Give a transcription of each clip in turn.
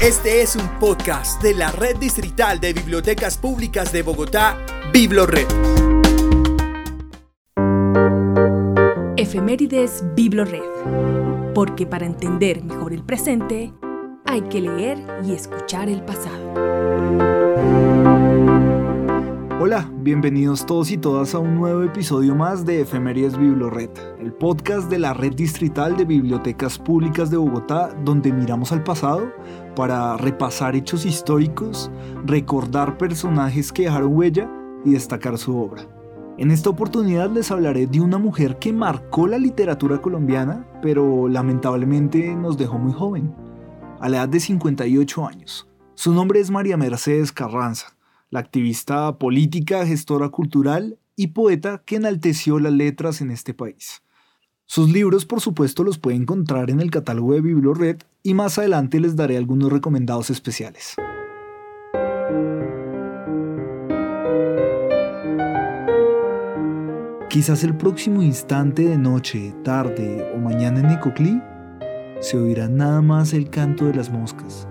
Este es un podcast de la Red Distrital de Bibliotecas Públicas de Bogotá, BibloRed. Efemérides BibloRed. Porque para entender mejor el presente, hay que leer y escuchar el pasado. Hola, bienvenidos todos y todas a un nuevo episodio más de Efemérides BibloRed, el podcast de la Red Distrital de Bibliotecas Públicas de Bogotá, donde miramos al pasado para repasar hechos históricos, recordar personajes que dejaron huella y destacar su obra. En esta oportunidad les hablaré de una mujer que marcó la literatura colombiana, pero lamentablemente nos dejó muy joven, a la edad de 58 años. Su nombre es María Mercedes Carranza, la activista política, gestora cultural y poeta que enalteció las letras en este país. Sus libros, por supuesto, los pueden encontrar en el catálogo de BiblioRed y más adelante les daré algunos recomendados especiales. Quizás el próximo instante de noche, tarde o mañana en Ecoclí se oirá nada más el canto de las moscas.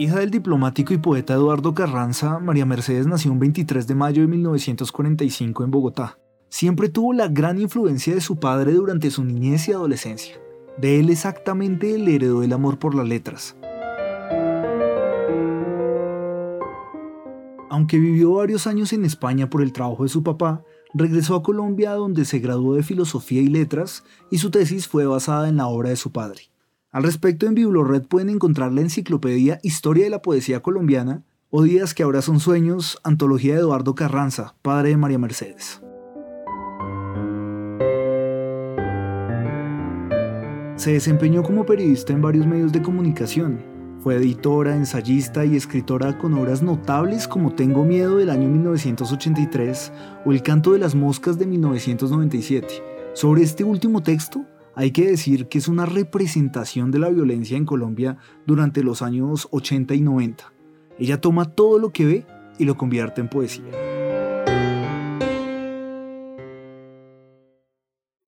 Hija del diplomático y poeta Eduardo Carranza, María Mercedes nació un 23 de mayo de 1945 en Bogotá. Siempre tuvo la gran influencia de su padre durante su niñez y adolescencia. De él exactamente le heredó el amor por las letras. Aunque vivió varios años en España por el trabajo de su papá, regresó a Colombia donde se graduó de Filosofía y Letras y su tesis fue basada en la obra de su padre. Al respecto, en BibloRed pueden encontrar la enciclopedia Historia de la Poesía Colombiana o Días que ahora son sueños, antología de Eduardo Carranza, padre de María Mercedes. Se desempeñó como periodista en varios medios de comunicación. Fue editora, ensayista y escritora con obras notables como Tengo Miedo del año 1983 o El Canto de las Moscas de 1997. Sobre este último texto, hay que decir que es una representación de la violencia en Colombia durante los años 80 y 90. Ella toma todo lo que ve y lo convierte en poesía.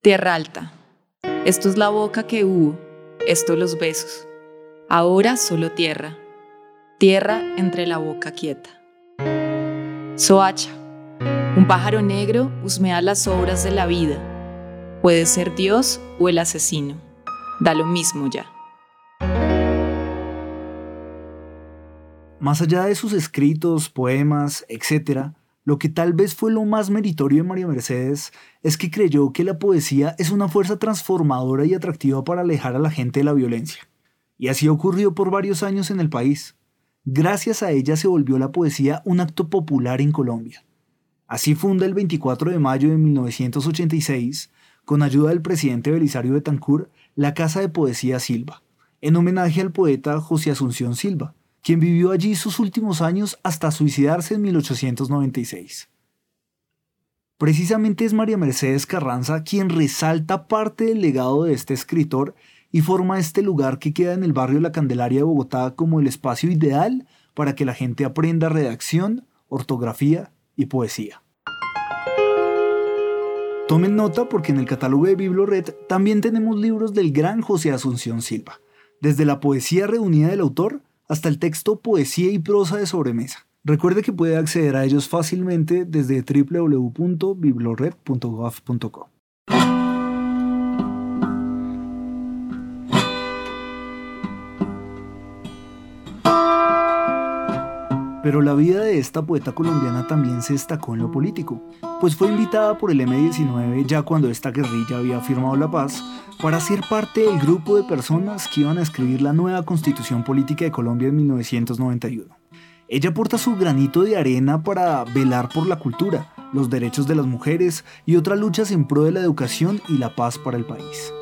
Tierra Alta. Esto es la boca que hubo, esto los besos. Ahora solo tierra, tierra entre la boca quieta. Soacha, un pájaro negro husmea las obras de la vida Puede ser Dios o el asesino. Da lo mismo ya. Más allá de sus escritos, poemas, etc., lo que tal vez fue lo más meritorio de María Mercedes es que creyó que la poesía es una fuerza transformadora y atractiva para alejar a la gente de la violencia. Y así ocurrió por varios años en el país. Gracias a ella se volvió la poesía un acto popular en Colombia. Así funda el 24 de mayo de 1986 con ayuda del presidente Belisario Betancourt, la Casa de Poesía Silva, en homenaje al poeta José Asunción Silva, quien vivió allí sus últimos años hasta suicidarse en 1896. Precisamente es María Mercedes Carranza quien resalta parte del legado de este escritor y forma este lugar que queda en el barrio La Candelaria de Bogotá como el espacio ideal para que la gente aprenda redacción, ortografía y poesía. Tomen nota porque en el catálogo de BibloRed también tenemos libros del gran José Asunción Silva, desde la poesía reunida del autor hasta el texto Poesía y prosa de sobremesa. Recuerde que puede acceder a ellos fácilmente desde www.biblored.gov.co. Pero la vida de esta poeta colombiana también se destacó en lo político, pues fue invitada por el M-19 ya cuando esta guerrilla había firmado la paz para ser parte del grupo de personas que iban a escribir la nueva constitución política de Colombia en 1991. Ella aporta su granito de arena para velar por la cultura, los derechos de las mujeres y otras luchas en pro de la educación y la paz para el país.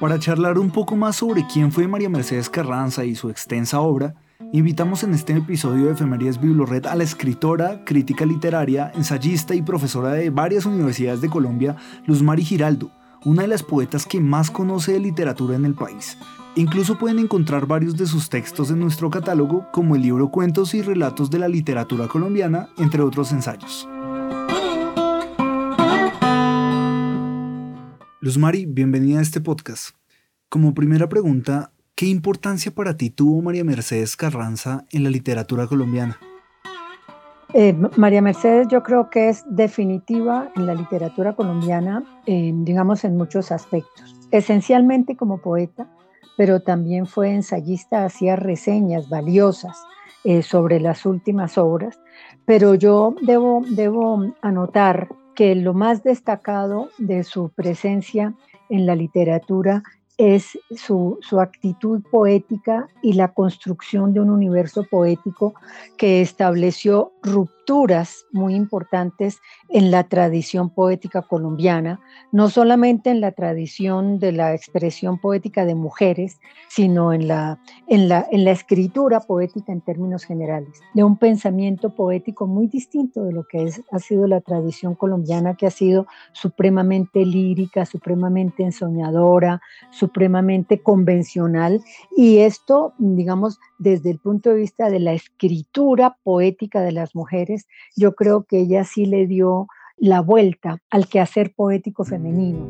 Para charlar un poco más sobre quién fue María Mercedes Carranza y su extensa obra, invitamos en este episodio de Efemerías BibloRed a la escritora, crítica literaria, ensayista y profesora de varias universidades de Colombia, Luz Mari Giraldo, una de las poetas que más conoce de literatura en el país. Incluso pueden encontrar varios de sus textos en nuestro catálogo, como el libro Cuentos y Relatos de la Literatura Colombiana, entre otros ensayos. Luz Mari, bienvenida a este podcast. Como primera pregunta, ¿qué importancia para ti tuvo María Mercedes Carranza en la literatura colombiana? Eh, María Mercedes yo creo que es definitiva en la literatura colombiana, digamos en muchos aspectos. Esencialmente como poeta, pero también fue ensayista, hacía reseñas valiosas eh, sobre las últimas obras. Pero yo debo, debo anotar que lo más destacado de su presencia en la literatura es su, su, actitud poética y la construcción de un universo poético que estableció rupturas muy importantes en la tradición poética colombiana, no solamente en la tradición de la expresión poética de mujeres, sino en la, en la, en la escritura poética en términos generales, de un pensamiento poético muy distinto de lo que es, ha sido la tradición colombiana, que ha sido supremamente lírica, supremamente ensoñadora, supremamente convencional, y esto, digamos, desde el punto de vista de la escritura poética de las mujeres, yo creo que ella sí le dio la vuelta al quehacer poético femenino.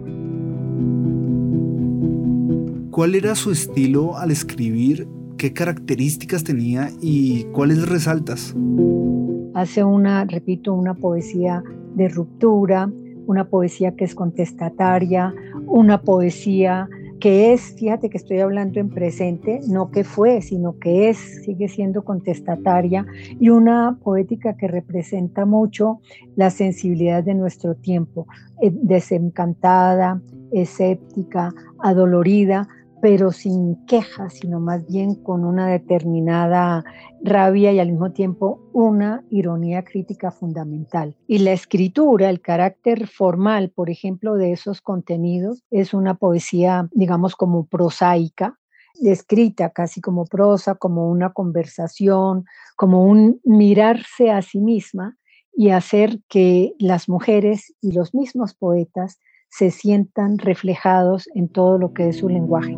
¿Cuál era su estilo al escribir? ¿Qué características tenía y cuáles resaltas? Hace una, repito, una poesía de ruptura, una poesía que es contestataria, una poesía que es, fíjate que estoy hablando en presente, no que fue, sino que es, sigue siendo contestataria y una poética que representa mucho la sensibilidad de nuestro tiempo, eh, desencantada, escéptica, adolorida, pero sin quejas, sino más bien con una determinada rabia y al mismo tiempo una ironía crítica fundamental. Y la escritura, el carácter formal, por ejemplo, de esos contenidos, es una poesía, digamos, como prosaica, escrita casi como prosa, como una conversación, como un mirarse a sí misma y hacer que las mujeres y los mismos poetas se sientan reflejados en todo lo que es su lenguaje.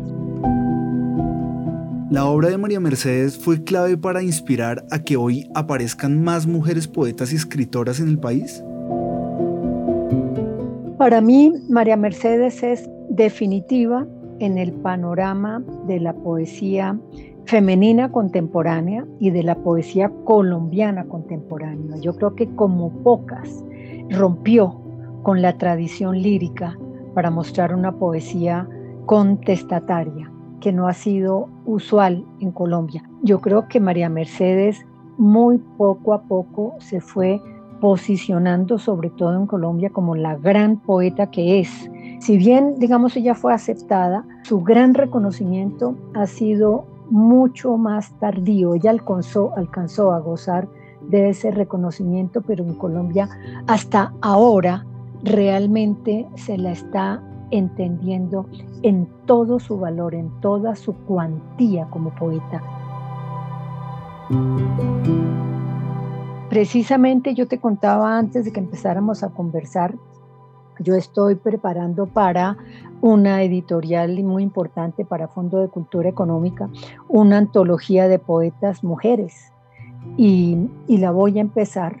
La obra de María Mercedes fue clave para inspirar a que hoy aparezcan más mujeres poetas y escritoras en el país. Para mí, María Mercedes es definitiva en el panorama de la poesía femenina contemporánea y de la poesía colombiana contemporánea. Yo creo que como pocas rompió con la tradición lírica para mostrar una poesía contestataria que no ha sido usual en Colombia. Yo creo que María Mercedes muy poco a poco se fue posicionando, sobre todo en Colombia, como la gran poeta que es. Si bien, digamos, ella fue aceptada, su gran reconocimiento ha sido mucho más tardío. Ella alcanzó, alcanzó a gozar de ese reconocimiento, pero en Colombia hasta ahora realmente se la está entendiendo en todo su valor, en toda su cuantía como poeta. Precisamente yo te contaba antes de que empezáramos a conversar, yo estoy preparando para una editorial muy importante para Fondo de Cultura Económica, una antología de poetas mujeres. Y, la voy a empezar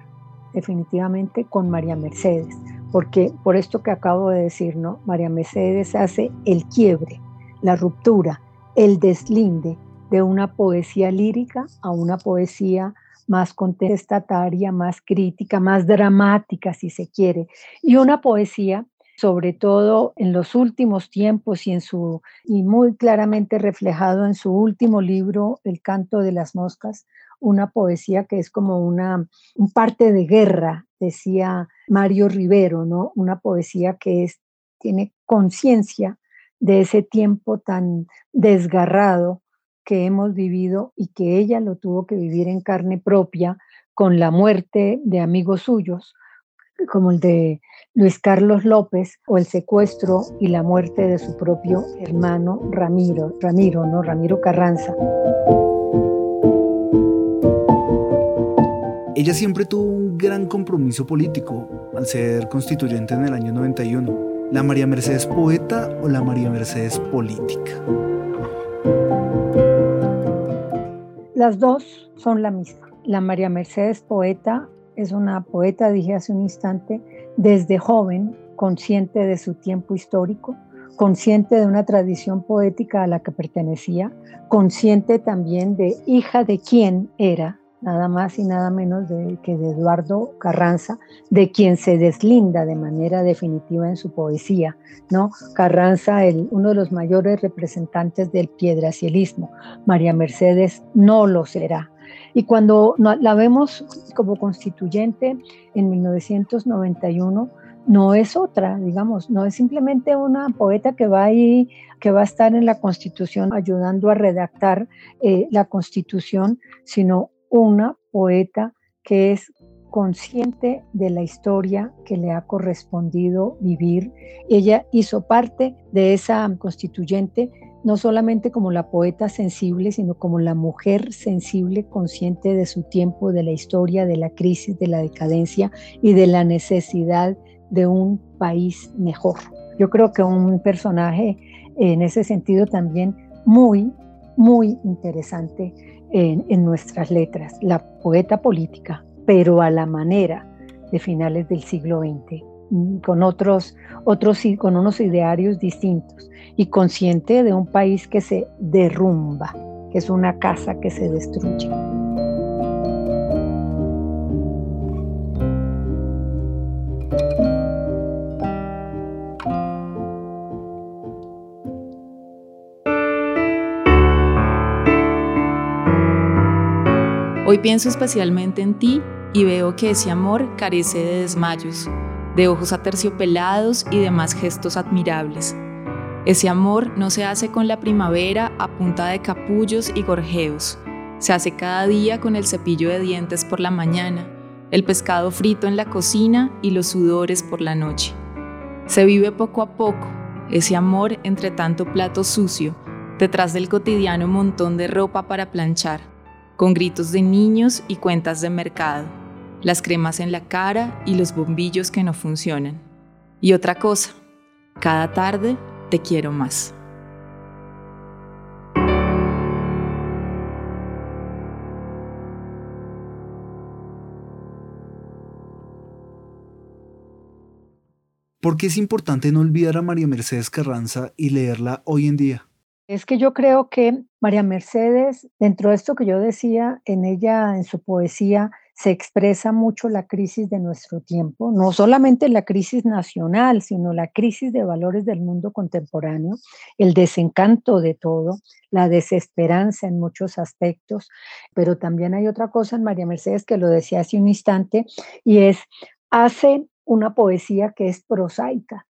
definitivamente con María Mercedes porque por esto que acabo de decir, ¿no? María Mercedes hace el quiebre, la ruptura, el deslinde de una poesía lírica a una poesía más contestataria, más crítica, más dramática, si se quiere, y una poesía sobre todo en los últimos tiempos y en su y muy claramente reflejado en su último libro El canto de las moscas, una poesía que es como una un parte de guerra, decía Mario Rivero, ¿no? Una poesía que es, tiene conciencia de ese tiempo tan desgarrado que hemos vivido y que ella lo tuvo que vivir en carne propia con la muerte de amigos suyos, como el de Luis Carlos López, o el secuestro y la muerte de su propio hermano Ramiro, Ramiro, ¿no? Ramiro Carranza. Ella siempre tuvo un gran compromiso político al ser constituyente en el año 91. ¿La María Mercedes poeta o la María Mercedes política? Las dos son la misma. La María Mercedes poeta es una poeta, dije hace un instante, desde joven, consciente de su tiempo histórico, consciente de una tradición poética a la que pertenecía, consciente también de hija de quién era, nada más y nada menos que de Eduardo Carranza, de quien se deslinda de manera definitiva en su poesía. ¿no? Carranza, el, uno de los mayores representantes del piedracielismo, María Mercedes no lo será. Y cuando la vemos como constituyente en 1991, no es otra, digamos, no es simplemente una poeta que va ahí, que va a estar en la Constitución ayudando a redactar eh, la Constitución, sino una poeta que es consciente de la historia que le ha correspondido vivir. Ella hizo parte de esa constituyente no solamente como la poeta sensible, sino como la mujer sensible, consciente de su tiempo, de la historia, de la crisis, de la decadencia y de la necesidad de un país mejor. Yo creo que un personaje en ese sentido también muy, muy interesante en, nuestras letras, la poeta política, pero a la manera de finales del siglo XX, mm, con otros, otros con unos idearios distintos y consciente de un país que se derrumba, que es una casa que se destruye. Hoy pienso especialmente en ti y veo que ese amor carece de desmayos, de ojos aterciopelados y demás gestos admirables. Ese amor no se hace con la primavera a punta de capullos y gorjeos. Se hace cada día con el cepillo de dientes por la mañana, el pescado frito en la cocina y los sudores por la noche. Se vive poco a poco, ese amor entre tanto plato sucio, detrás del cotidiano montón de ropa para planchar con gritos de niños y cuentas de mercado, las cremas en la cara y los bombillos que no funcionan. Y otra cosa, cada tarde te quiero más. ¿Por qué es importante no olvidar a María Mercedes Carranza y leerla hoy en día? Es que yo creo que María Mercedes, dentro de esto que yo decía, en ella, en su poesía, se expresa mucho la crisis de nuestro tiempo, no solamente la crisis nacional, sino la crisis de valores del mundo contemporáneo, el desencanto de todo, la desesperanza en muchos aspectos, pero también hay otra cosa en María Mercedes que lo decía hace un instante, y es, hace una poesía que es prosaica,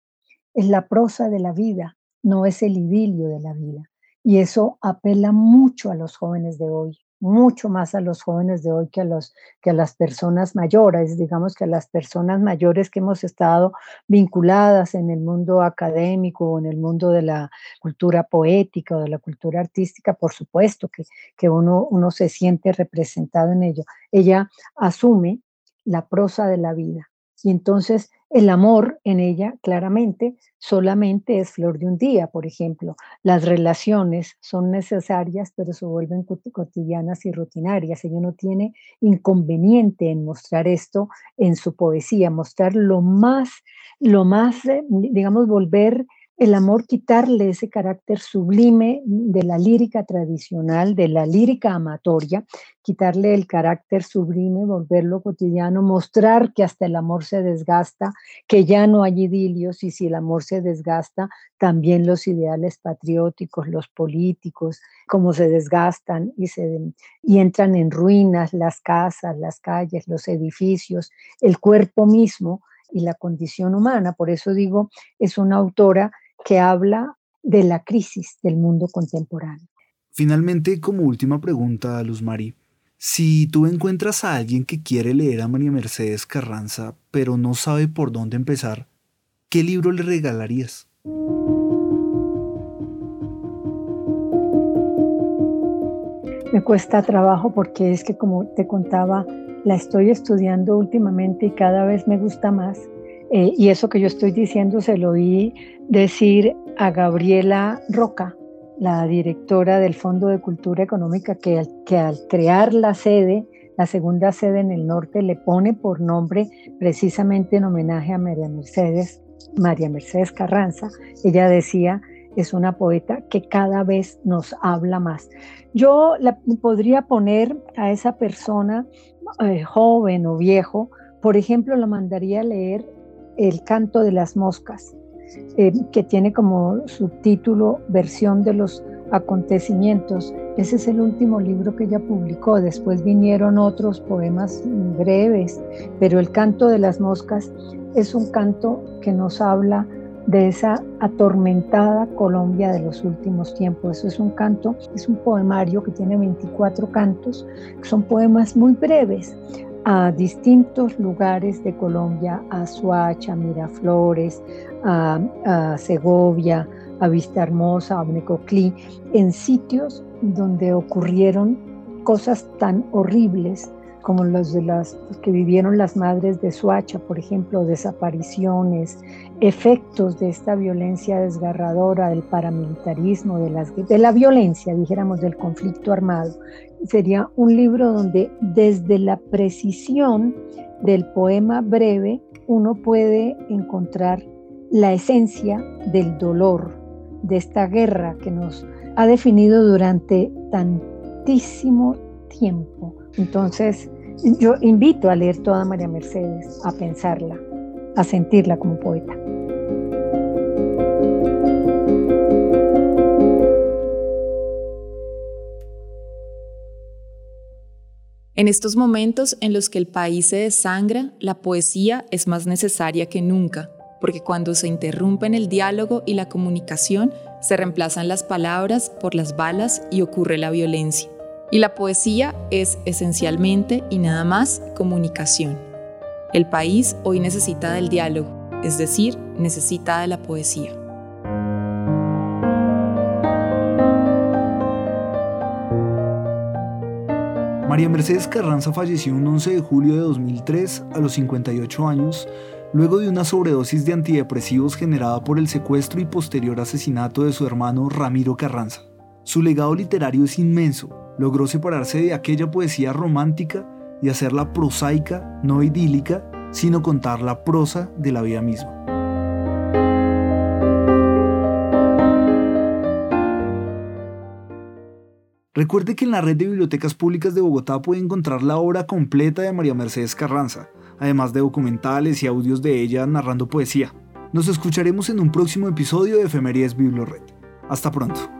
es la prosa de la vida, no es el idilio de la vida. Y eso apela mucho a los jóvenes de hoy, mucho más a los jóvenes de hoy que a, los, que a las personas mayores, digamos que a las personas mayores que hemos estado vinculadas en el mundo académico o en el mundo de la cultura poética o de la cultura artística, por supuesto que, que uno, uno se siente representado en ello. Ella asume la prosa de la vida y entonces el amor en ella claramente solamente es flor de un día, por ejemplo. Las relaciones son necesarias, pero se vuelven cotidianas y rutinarias. Ella no tiene inconveniente en mostrar esto en su poesía, mostrar lo más, lo más, eh, digamos, volver el amor quitarle ese carácter sublime de la lírica tradicional, de la lírica amatoria, quitarle el carácter sublime, volverlo cotidiano, mostrar que hasta el amor se desgasta, que ya no hay idilios y si el amor se desgasta, también los ideales patrióticos, los políticos, cómo se desgastan y, se, y entran en ruinas las casas, las calles, los edificios, el cuerpo mismo y la condición humana. Por eso digo, es una autora que habla de la crisis del mundo contemporáneo. Finalmente, como última pregunta, Luz Mari, si tú encuentras a alguien que quiere leer a María Mercedes Carranza, pero no sabe por dónde empezar, ¿qué libro le regalarías? Me cuesta trabajo porque es que como te contaba, la estoy estudiando últimamente y cada vez me gusta más. Eh, y eso que yo estoy diciendo se lo oí decir a Gabriela Roca, la directora del Fondo de Cultura Económica, que, al crear la sede, la segunda sede en el norte, le pone por nombre precisamente en homenaje a María Mercedes María Mercedes Carranza, ella decía, es una poeta que cada vez nos habla más. Yo la, podría poner a esa persona, eh, joven o viejo, por ejemplo, la mandaría a leer El canto de las moscas, eh, que tiene como subtítulo Versión de los acontecimientos. Ese es el último libro que ella publicó. Después vinieron otros poemas breves, pero El canto de las moscas es un canto que nos habla de esa atormentada Colombia de los últimos tiempos. Eso es un canto, es un poemario que tiene 24 cantos, son poemas muy breves a distintos lugares de Colombia, a Suacha, Miraflores, a, Segovia, a Vista Hermosa, a Necoclí, en sitios donde ocurrieron cosas tan horribles como los de las que vivieron las madres de Suacha, por ejemplo, desapariciones, efectos de esta violencia desgarradora, del paramilitarismo, de, de la violencia, dijéramos, del conflicto armado. Sería un libro donde desde la precisión del poema breve uno puede encontrar la esencia del dolor, de esta guerra que nos ha definido durante tantísimo tiempo. Entonces, yo invito a leer toda María Mercedes, a pensarla, a sentirla como poeta. En estos momentos en los que el país se desangra, la poesía es más necesaria que nunca porque cuando se interrumpen el diálogo y la comunicación, se reemplazan las palabras por las balas y ocurre la violencia. Y la poesía es esencialmente y nada más comunicación. El país hoy necesita del diálogo, es decir, necesita de la poesía. María Mercedes Carranza falleció un 11 de julio de 2003 a los 58 años luego de una sobredosis de antidepresivos generada por el secuestro y posterior asesinato de su hermano Ramiro Carranza. Su legado literario es inmenso, logró separarse de aquella poesía romántica y hacerla prosaica, no idílica, sino contar la prosa de la vida misma. Recuerde que en la red de bibliotecas públicas de Bogotá puede encontrar la obra completa de María Mercedes Carranza, además de documentales y audios de ella narrando poesía. Nos escucharemos en un próximo episodio de Efemerías Biblored. Hasta pronto.